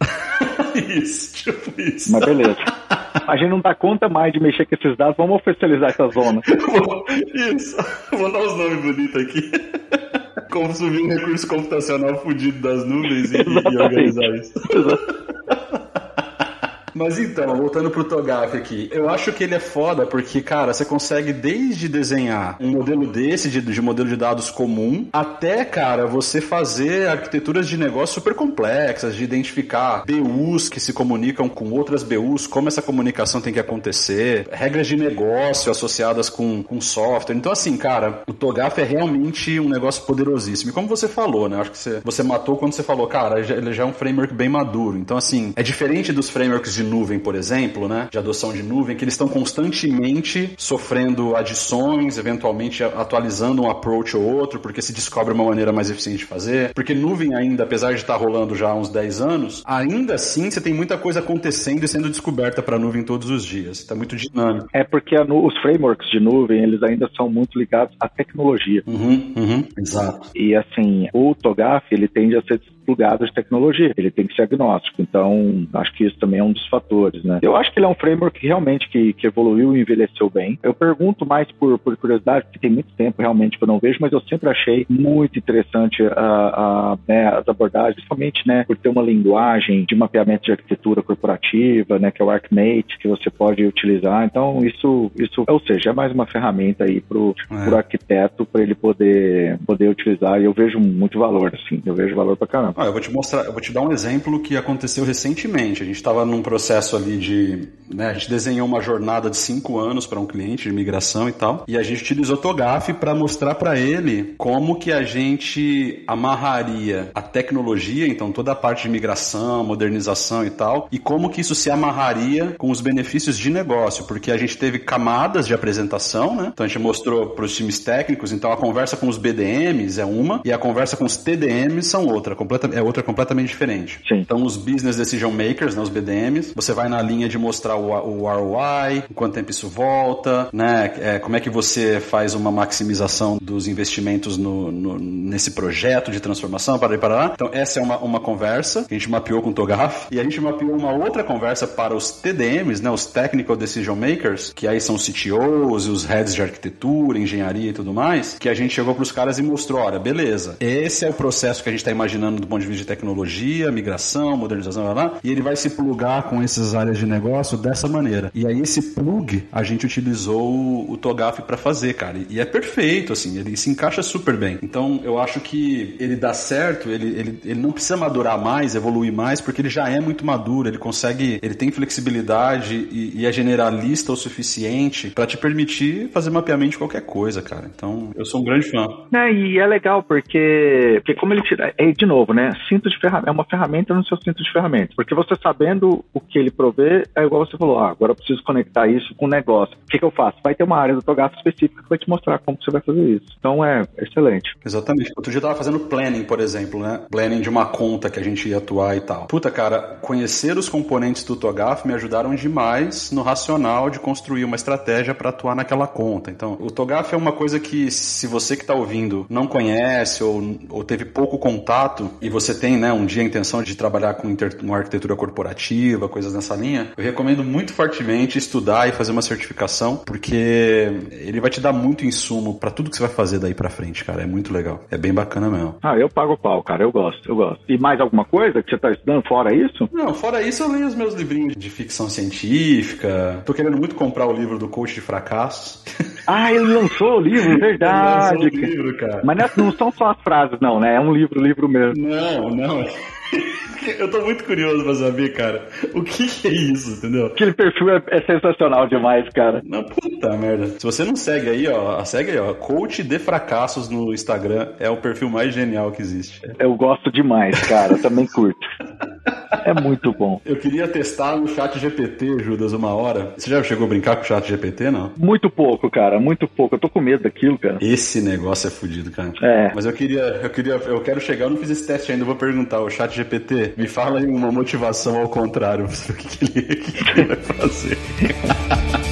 isso, tipo isso. Mas beleza. A gente não dá conta mais de mexer com esses dados, vamos oficializar essa zona. isso. Vou dar os nomes bonitos aqui. Como subir um recurso computacional fudido das nuvens e, e organizar isso. Exato. Mas então, voltando pro Togaf aqui, eu acho que ele é foda porque, cara, você consegue desde desenhar um modelo desse, de, de modelo de dados comum, até, cara, você fazer arquiteturas de negócio super complexas, de identificar BUs que se comunicam com outras BUs, como essa comunicação tem que acontecer, regras de negócio associadas com, com software. Então, assim, cara, o Togaf é realmente um negócio poderosíssimo. E como você falou, né? Acho que você, você matou quando você falou, cara, ele já é um framework bem maduro. Então, assim, é diferente dos frameworks de nuvem, por exemplo, né, de adoção de nuvem, que eles estão constantemente sofrendo adições, eventualmente atualizando um approach ou outro, porque se descobre uma maneira mais eficiente de fazer. Porque nuvem ainda, apesar de estar rolando já há uns 10 anos, ainda assim você tem muita coisa acontecendo e sendo descoberta para a nuvem todos os dias. Está muito dinâmico. É porque os frameworks de nuvem, eles ainda são muito ligados à tecnologia. Uhum, uhum, exato. E assim, o TOGAF, ele tende a ser plugado de tecnologia. Ele tem que ser agnóstico. Então, acho que isso também é um dos fatores, né? Eu acho que ele é um framework realmente que, que evoluiu e envelheceu bem. Eu pergunto mais por, por curiosidade, porque tem muito tempo realmente que eu não vejo, mas eu sempre achei muito interessante a, a, né, as abordagens, principalmente, né, por ter uma linguagem de mapeamento de arquitetura corporativa, né, que é o ArcMate, que você pode utilizar. Então, isso, isso ou seja, é mais uma ferramenta aí pro, é. pro arquiteto para ele poder, poder utilizar. E eu vejo muito valor, assim, eu vejo valor pra caramba. Ah, eu vou te mostrar, eu vou te dar um exemplo que aconteceu recentemente. A gente estava num processo ali de. Né, a gente desenhou uma jornada de cinco anos para um cliente de migração e tal. E a gente utilizou TOGAF para mostrar para ele como que a gente amarraria a tecnologia, então toda a parte de migração, modernização e tal, e como que isso se amarraria com os benefícios de negócio, porque a gente teve camadas de apresentação, né? Então a gente mostrou para os times técnicos, então a conversa com os BDMs é uma e a conversa com os TDMs são outra, completamente é outra completamente diferente. Sim. Então, os business decision makers, né, os BDMs, você vai na linha de mostrar o, o ROI, quanto tempo isso volta, né, é, como é que você faz uma maximização dos investimentos no, no, nesse projeto de transformação, para para lá. Então, essa é uma, uma conversa que a gente mapeou com o Togaf e a gente mapeou uma outra conversa para os TDMs, né, os Technical Decision Makers, que aí são os CTOs e os heads de arquitetura, engenharia e tudo mais, que a gente chegou para os caras e mostrou, olha, beleza, esse é o processo que a gente está imaginando do ponto de vista de tecnologia, migração, modernização, lá, lá, e ele vai se plugar com essas áreas de negócio dessa maneira. E aí esse plug a gente utilizou o, o Togaf para fazer, cara. E é perfeito, assim, ele se encaixa super bem. Então eu acho que ele dá certo, ele, ele, ele não precisa madurar mais, evoluir mais, porque ele já é muito maduro, ele consegue, ele tem flexibilidade e, e é generalista o suficiente para te permitir fazer mapeamento de qualquer coisa, cara. Então eu sou um grande fã. É, e é legal porque, porque como ele tira, é de novo, né? Cinto de ferramenta, é uma ferramenta no seu cinto de ferramentas. Porque você sabendo o que ele provê, é igual você falou, ah, agora eu preciso conectar isso com o negócio. O que, que eu faço? Vai ter uma área do Togato específica que vai te mostrar como você vai fazer isso. Então é excelente. Exatamente. Outro dia eu tava fazendo planning, por exemplo, né? Planning de uma conta que a gente ia atuar e tal. Puta, cara, conhecer os componentes do Togaf me ajudaram demais no racional de construir uma estratégia para atuar naquela conta. Então, o Togaf é uma coisa que, se você que está ouvindo não conhece ou, ou teve pouco contato, e você tem, né, um dia a intenção de trabalhar com uma arquitetura corporativa, coisas nessa linha, eu recomendo muito fortemente estudar e fazer uma certificação, porque ele vai te dar muito insumo para tudo que você vai fazer daí para frente, cara. É muito legal. É bem bacana mesmo. Ah, eu pago o pau, cara. Eu gosto, eu gosto. E mais alguma coisa que você tá estudando fora isso? Não, fora isso eu leio os meus livrinhos de ficção científica. Tô querendo muito comprar o livro do Coach de Fracassos. Ah, ele lançou o livro, verdade. Ele lançou o livro, cara. Mas não são só as frases, não, né? É um livro, livro mesmo. Não, não. Eu tô muito curioso pra saber, cara, o que, que é isso, entendeu? Aquele perfil é, é, sensacional demais, cara. Não, puta merda. Se você não segue aí, ó, segue aí, ó. Coach de fracassos no Instagram é o perfil mais genial que existe. Eu gosto demais, cara. Eu também curto. É muito bom. Eu queria testar no chat GPT, Judas, uma hora. Você já chegou a brincar com o chat GPT, não? Muito pouco, cara. Muito pouco. Eu tô com medo daquilo, cara. Esse negócio é fodido, cara. É. Mas eu queria, eu queria, eu quero chegar, eu não fiz esse teste ainda, eu vou perguntar, o chat GPT, me fala aí uma motivação ao contrário, o que, que, ele, o que ele vai fazer.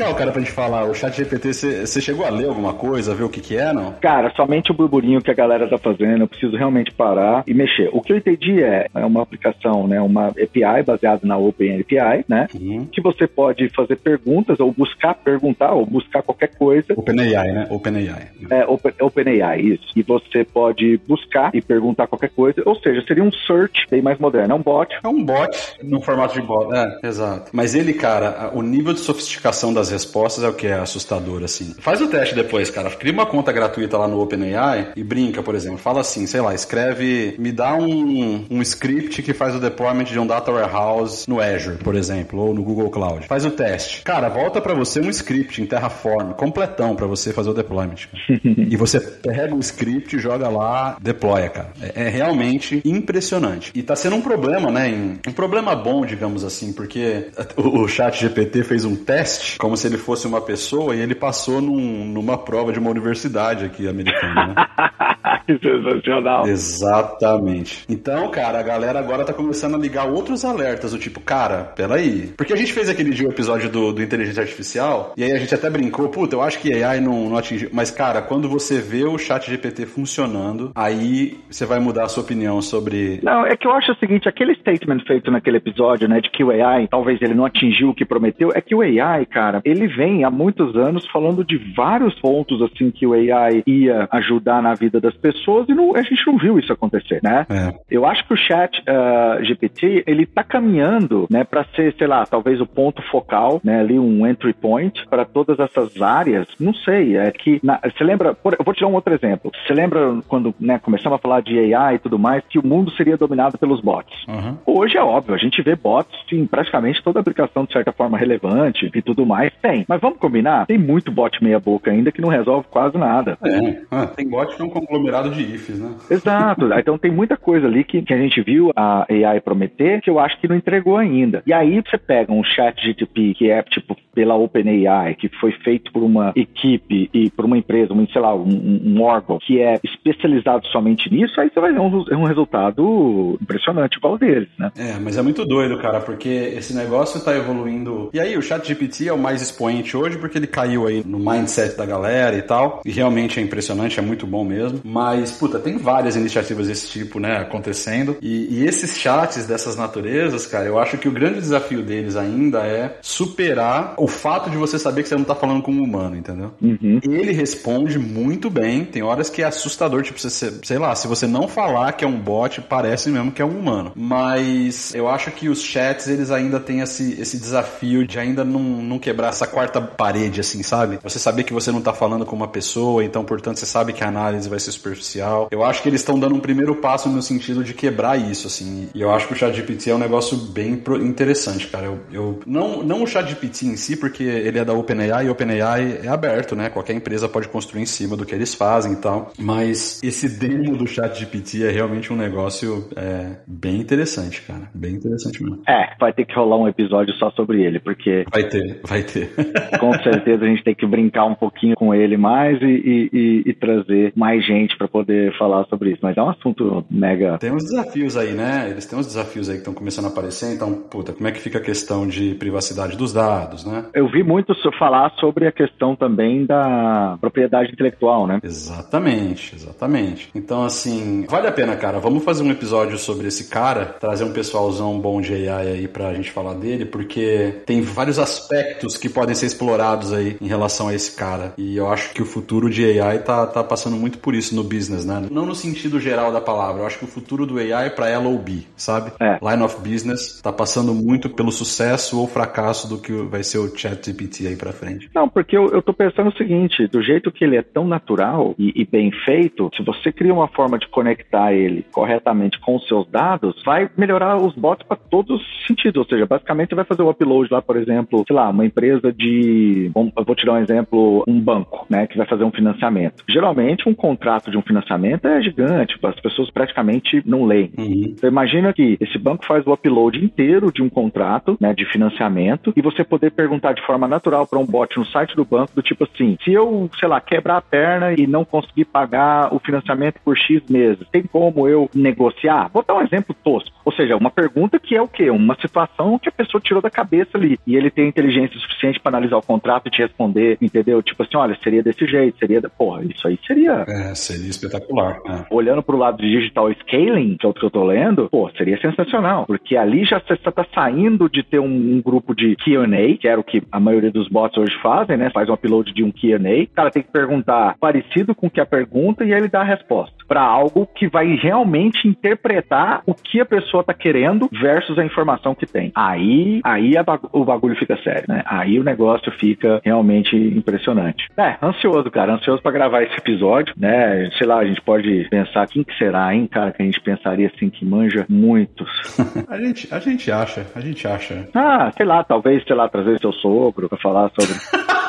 legal, cara, pra gente falar. O chat GPT, você chegou a ler alguma coisa, ver o que que é, não? Cara, somente o burburinho que a galera tá fazendo, eu preciso realmente parar e mexer. O que eu entendi é, é uma aplicação, né, uma API baseada na OpenAPI, né, uhum. que você pode fazer perguntas ou buscar perguntar ou buscar qualquer coisa. OpenAI, né? OpenAI. É, Open, OpenAI, isso. E você pode buscar e perguntar qualquer coisa, ou seja, seria um search bem mais moderno, é um bot. É um bot no formato de bot, é, exato. Mas ele, cara, o nível de sofisticação sofisticação das respostas é o que é assustador, assim. Faz o teste depois, cara. Cria uma conta gratuita lá no OpenAI e brinca, por exemplo. Fala assim, sei lá, escreve, me dá um, um script que faz o deployment de um data warehouse no Azure, por exemplo, ou no Google Cloud. Faz o teste. Cara, volta para você um script em Terraform, completão para você fazer o deployment. e você pega o script, joga lá, deploya, cara. É, é, realmente impressionante. E tá sendo um problema, né? Em, um problema bom, digamos assim, porque o, o chat GPT fez um teste teste, como se ele fosse uma pessoa, e ele passou num, numa prova de uma universidade aqui americana, né? sensacional. Exatamente. Então, cara, a galera agora tá começando a ligar outros alertas, do tipo, cara, peraí. Porque a gente fez aquele dia o episódio do, do Inteligência Artificial, e aí a gente até brincou, puta, eu acho que AI não, não atingiu. Mas, cara, quando você vê o chat GPT funcionando, aí você vai mudar a sua opinião sobre. Não, é que eu acho o seguinte, aquele statement feito naquele episódio, né, de que o AI, talvez ele não atingiu o que prometeu, é que o AI, cara, ele vem há muitos anos falando de vários pontos, assim, que o AI ia ajudar na vida das pessoas e não, a gente não viu isso acontecer, né? É. Eu acho que o chat uh, GPT, ele tá caminhando, né, para ser, sei lá, talvez o ponto focal, né, ali um entry point para todas essas áreas. Não sei, é que, na, você lembra, por, eu vou te dar um outro exemplo. Você lembra quando, né, começamos a falar de AI e tudo mais, que o mundo seria dominado pelos bots. Uhum. Hoje é óbvio, a gente vê bots em praticamente toda aplicação de certa forma relevante e tudo mais, tem. Mas vamos combinar? Tem muito bot meia boca ainda que não resolve quase nada. É, ah, tem bot que é um conglomerado de ifs, né? Exato. então tem muita coisa ali que, que a gente viu a AI prometer que eu acho que não entregou ainda. E aí você pega um chat GTP que é tipo pela OpenAI, que foi feito por uma equipe e por uma empresa, um, sei lá, um, um órgão que é especializado somente nisso, aí você vai ver um, um resultado impressionante igual deles, né? É, mas é muito doido, cara, porque esse negócio está evoluindo. E aí, o chat GPT é o mais expoente hoje porque ele caiu aí no mindset da galera e tal. E realmente é impressionante, é muito bom mesmo. Mas, puta, tem várias iniciativas desse tipo, né, acontecendo. E, e esses chats dessas naturezas, cara, eu acho que o grande desafio deles ainda é superar o fato de você saber que você não tá falando com um humano, entendeu? Uhum. Ele responde muito bem. Tem horas que é assustador, tipo, você, sei lá, se você não falar que é um bot, parece mesmo que é um humano. Mas eu acho que os chats, eles ainda têm esse, esse desafio de ainda não, não quebrar essa quarta parede, assim, sabe? Você saber que você não tá falando com uma pessoa, então, portanto, você sabe que a análise vai ser superficial. Eu acho que eles estão dando um primeiro passo no sentido de quebrar isso, assim. E eu acho que o ChatGPT é um negócio bem interessante, cara. Eu, eu não, não o ChatGPT em si, porque ele é da OpenAI e o OpenAI é aberto, né? Qualquer empresa pode construir em cima do que eles fazem e tal. Mas esse demo do ChatGPT é realmente um negócio é, bem interessante, cara. Bem interessante mesmo. É, vai ter que rolar um episódio só sobre ele, porque. Vai ter, vai ter. com certeza a gente tem que brincar um pouquinho com ele mais e, e, e trazer mais gente para poder falar sobre isso, mas é um assunto mega. Tem uns desafios aí, né? Eles têm uns desafios aí que estão começando a aparecer, então, puta, como é que fica a questão de privacidade dos dados, né? Eu vi muito falar sobre a questão também da propriedade intelectual, né? Exatamente, exatamente. Então, assim, vale a pena, cara. Vamos fazer um episódio sobre esse cara, trazer um pessoalzão bom de AI aí pra gente falar dele, porque tem vários aspectos que podem ser explorados aí em relação a esse cara. E eu acho que o futuro de AI tá, tá passando muito por isso no business, né? Não no sentido geral da palavra. Eu acho que o futuro do AI é pra LOB, sabe? É. Line of Business tá passando muito pelo sucesso ou fracasso do que vai ser o ChatGPT aí pra frente. Não, porque eu, eu tô pensando o seguinte, do jeito que ele é tão natural e, e bem feito, se você cria uma forma de conectar ele corretamente com os seus dados, vai melhorar os bots para todos os sentidos. Ou seja, basicamente você vai fazer o upload lá, por exemplo, sei lá, uma empresa de. Eu vou te dar um exemplo, um banco, né, que vai fazer um financiamento. Geralmente, um contrato de um financiamento é gigante, as pessoas praticamente não leem. Uhum. Então, imagina que esse banco faz o upload inteiro de um contrato, né, de financiamento, e você poder perguntar de forma natural para um bot no site do banco, do tipo assim: se eu, sei lá, quebrar a perna e não conseguir pagar o financiamento por X meses, tem como eu negociar? Vou dar um exemplo tosco. Ou seja, uma pergunta que é o quê? Uma situação que a pessoa tirou da cabeça ali. E ele tem inteligência suficiente para analisar o contrato e te responder, entendeu? Tipo assim, olha, seria desse jeito, seria. Porra, isso aí seria. É, seria espetacular. Né? Olhando pro lado de digital scaling, que é o que eu tô lendo, pô, seria sensacional. Porque ali já você está saindo de ter um, um grupo de QA, que era o que a maioria dos bots hoje fazem, né? Faz um upload de um QA. O cara tem que perguntar parecido com o que a pergunta e aí ele dá a resposta. Para algo que vai realmente interpretar o que a pessoa tá querendo versus a informação que tem. Aí, aí o bagulho fica sério, né? Aí o negócio fica realmente impressionante. É, ansioso, cara, ansioso para gravar esse episódio, né? Sei lá, a gente pode pensar quem que será, hein, cara, que a gente pensaria assim que manja muitos. a gente, a gente acha, a gente acha. Ah, sei lá, talvez, sei lá, trazer seu sogro para falar sobre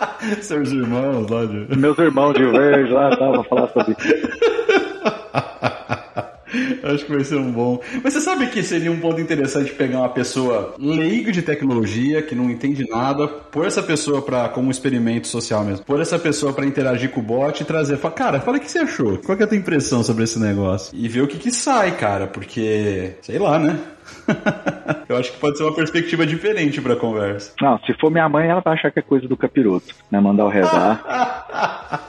Seus irmãos lá de... Meus irmãos de verde lá, tá, pra falar sobre Acho que vai ser um bom. Mas você sabe que seria um ponto interessante pegar uma pessoa leiga de tecnologia, que não entende nada, pôr essa pessoa para como um experimento social mesmo, pôr essa pessoa para interagir com o bot e trazer, fala, cara, fala o que você achou, qual é a tua impressão sobre esse negócio? E ver o que que sai, cara, porque, sei lá, né? Eu acho que pode ser uma perspectiva diferente pra conversa. Não, se for minha mãe, ela vai achar que é coisa do capiroto. Vai mandar o rezar.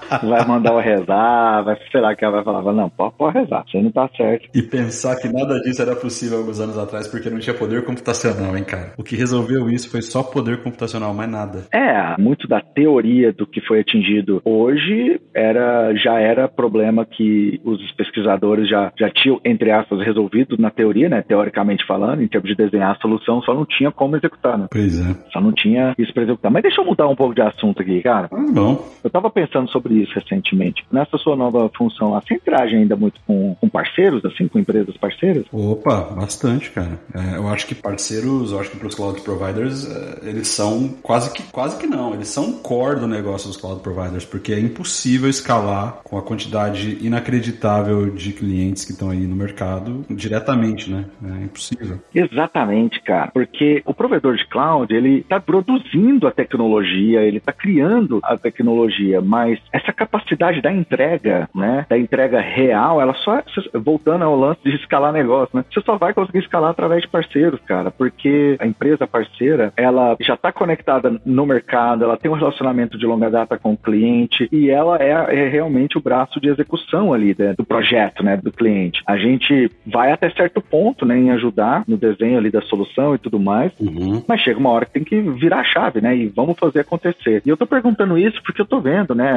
vai mandar o rezar, vai, sei lá, que ela vai falar, não, pode, pode rezar, você não tá certo. E pensar que nada disso era possível alguns anos atrás porque não tinha poder computacional, hein, cara? O que resolveu isso foi só poder computacional, mais nada. É, muito da teoria do que foi atingido hoje era já era problema que os pesquisadores já, já tinham, entre aspas, resolvido na teoria, né, teoricamente falando, em termos de desenhar a solução, só não tinha como executar, né? Pois é. Só não tinha isso para executar. Mas deixa eu mudar um pouco de assunto aqui, cara. Ah, bom. Eu tava pensando sobre isso recentemente. Nessa sua nova função, você interage ainda muito com, com parceiros, assim, com empresas parceiras? Opa, bastante, cara. É, eu acho que parceiros, eu acho que para os cloud providers, é, eles são quase que, quase que não, eles são core do negócio dos cloud providers, porque é impossível escalar com a quantidade inacreditável de clientes que estão aí no mercado diretamente, né? É impossível Exatamente, cara. Porque o provedor de cloud, ele está produzindo a tecnologia, ele está criando a tecnologia, mas essa capacidade da entrega, né, da entrega real, ela só, voltando ao lance de escalar negócio, né, você só vai conseguir escalar através de parceiros, cara, porque a empresa parceira, ela já está conectada no mercado, ela tem um relacionamento de longa data com o cliente e ela é, é realmente o braço de execução ali né, do projeto, né, do cliente. A gente vai até certo ponto, né, em ajudar no desenho ali da solução e tudo mais, uhum. mas chega uma hora que tem que virar a chave, né? E vamos fazer acontecer. E eu tô perguntando isso porque eu tô vendo, né,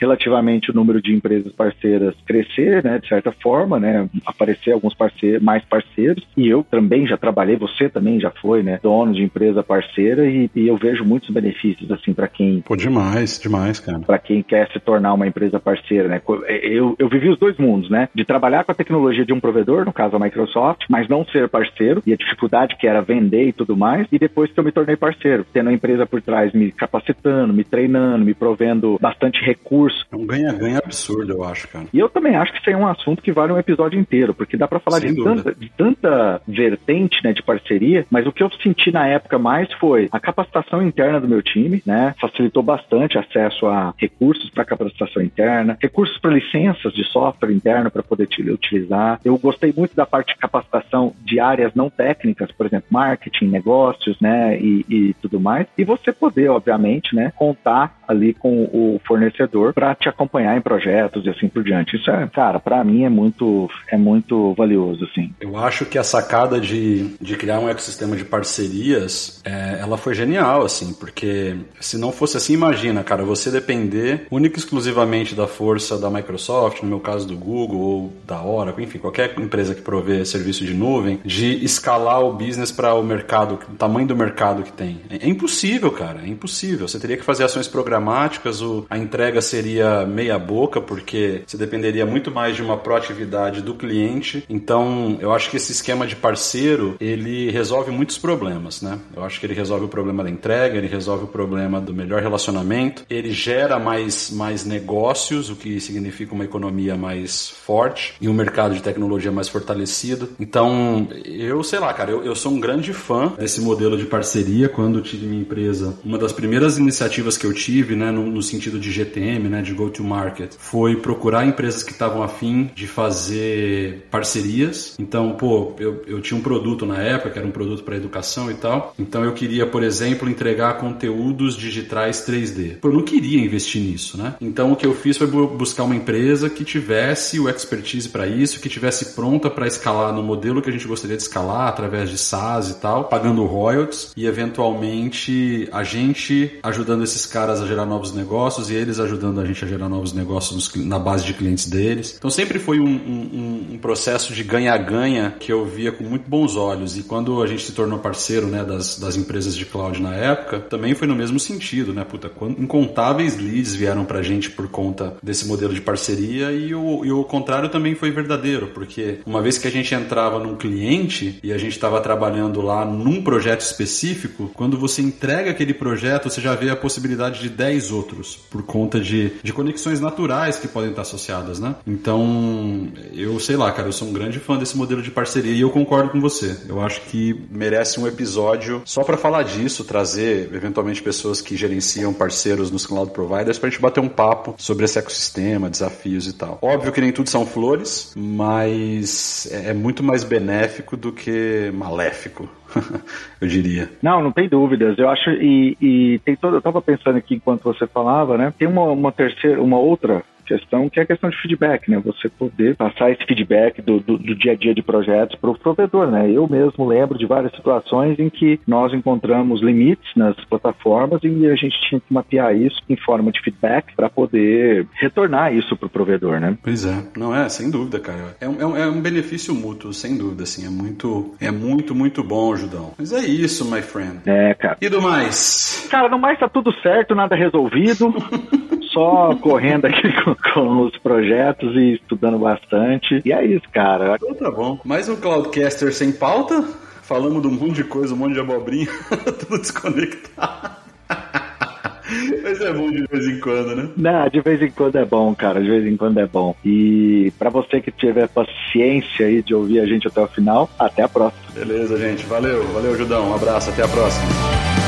relativamente o número de empresas parceiras crescer, né, de certa forma, né, aparecer alguns parceiros, mais parceiros, e eu também já trabalhei, você também já foi, né, dono de empresa parceira e, e eu vejo muitos benefícios, assim, para quem... Pô, demais, demais, cara. Para quem quer se tornar uma empresa parceira, né? Eu, eu vivi os dois mundos, né, de trabalhar com a tecnologia de um provedor, no caso a Microsoft, mas não ser parceiro parceiro e a dificuldade que era vender e tudo mais, e depois que eu me tornei parceiro, tendo a empresa por trás me capacitando, me treinando, me provendo bastante recurso. É um ganha-ganha absurdo, eu acho, cara. E eu também acho que isso é um assunto que vale um episódio inteiro, porque dá para falar de tanta, de tanta, vertente né, de parceria, mas o que eu senti na época mais foi a capacitação interna do meu time, né? Facilitou bastante acesso a recursos para capacitação interna, recursos para licenças de software interno para poder utilizar. Eu gostei muito da parte de capacitação de áreas não técnicas, por exemplo, marketing, negócios, né, e, e tudo mais. E você poder, obviamente, né, contar ali com o fornecedor para te acompanhar em projetos e assim por diante. Isso é, cara, para mim é muito é muito valioso, assim. Eu acho que a sacada de, de criar um ecossistema de parcerias, é, ela foi genial, assim, porque se não fosse assim, imagina, cara, você depender única e exclusivamente da força da Microsoft, no meu caso do Google ou da Oracle, enfim, qualquer empresa que provê serviço de nuvem, de escalar o business para o mercado, o tamanho do mercado que tem. É, é impossível, cara, é impossível. Você teria que fazer ações programáticas, o, a entrega seria meia boca, porque você dependeria muito mais de uma proatividade do cliente. Então, eu acho que esse esquema de parceiro, ele resolve muitos problemas, né? Eu acho que ele resolve o problema da entrega, ele resolve o problema do melhor relacionamento, ele gera mais, mais negócios, o que significa uma economia mais forte e um mercado de tecnologia mais fortalecido. Então, eu sei lá, cara, eu, eu sou um grande fã desse modelo de parceria. Quando tive minha empresa, uma das primeiras iniciativas que eu tive né, no, no, sentido de GTM, né, de go to market, foi procurar empresas que estavam afim de fazer parcerias. Então, pô, eu, eu tinha um produto na época, que era um produto para educação e tal. Então, eu queria, por exemplo, entregar conteúdos digitais 3D. Pô, eu não queria investir nisso, né? Então, o que eu fiz foi buscar uma empresa que tivesse o expertise para isso, que tivesse pronta para escalar no modelo que a gente gostaria de escalar, através de SaaS e tal, pagando royalties e eventualmente a gente ajudando esses caras a gerar gerar novos negócios e eles ajudando a gente a gerar novos negócios na base de clientes deles. Então sempre foi um, um, um processo de ganha-ganha que eu via com muito bons olhos. E quando a gente se tornou parceiro né, das, das empresas de cloud na época, também foi no mesmo sentido, né? Puta, incontáveis leads vieram pra gente por conta desse modelo de parceria e o, e o contrário também foi verdadeiro, porque uma vez que a gente entrava num cliente e a gente estava trabalhando lá num projeto específico, quando você entrega aquele projeto, você já vê a possibilidade de 10 10 outros, por conta de, de conexões naturais que podem estar associadas, né? Então, eu sei lá, cara, eu sou um grande fã desse modelo de parceria e eu concordo com você. Eu acho que merece um episódio só para falar disso, trazer eventualmente pessoas que gerenciam parceiros nos cloud providers pra gente bater um papo sobre esse ecossistema, desafios e tal. Óbvio que nem tudo são flores, mas é, é muito mais benéfico do que maléfico. eu diria. Não, não tem dúvidas. Eu acho e, e tem todo. Eu estava pensando aqui enquanto você falava, né? Tem uma, uma terceira, uma outra questão que é a questão de feedback, né? Você poder passar esse feedback do, do, do dia a dia de projetos para o provedor, né? Eu mesmo lembro de várias situações em que nós encontramos limites nas plataformas e a gente tinha que mapear isso em forma de feedback para poder retornar isso para o provedor, né? Pois é, não é, sem dúvida, cara. É um, é um é benefício mútuo, sem dúvida, assim. É muito, é muito, muito bom, Judão. Mas é isso, my friend. É, cara. E do mais? Cara, no mais tá tudo certo, nada resolvido. só correndo aqui com, com, os projetos e estudando bastante. E é isso, cara. Então tá bom. Mais um Cloudcaster sem pauta? Falamos de um monte de coisa, um monte de abobrinha, tudo desconectado. Mas é bom de vez em quando, né? Não, de vez em quando é bom, cara. De vez em quando é bom. E para você que tiver paciência aí de ouvir a gente até o final, até a próxima. Beleza, gente. Valeu, valeu, Judão. Um abraço, até a próxima.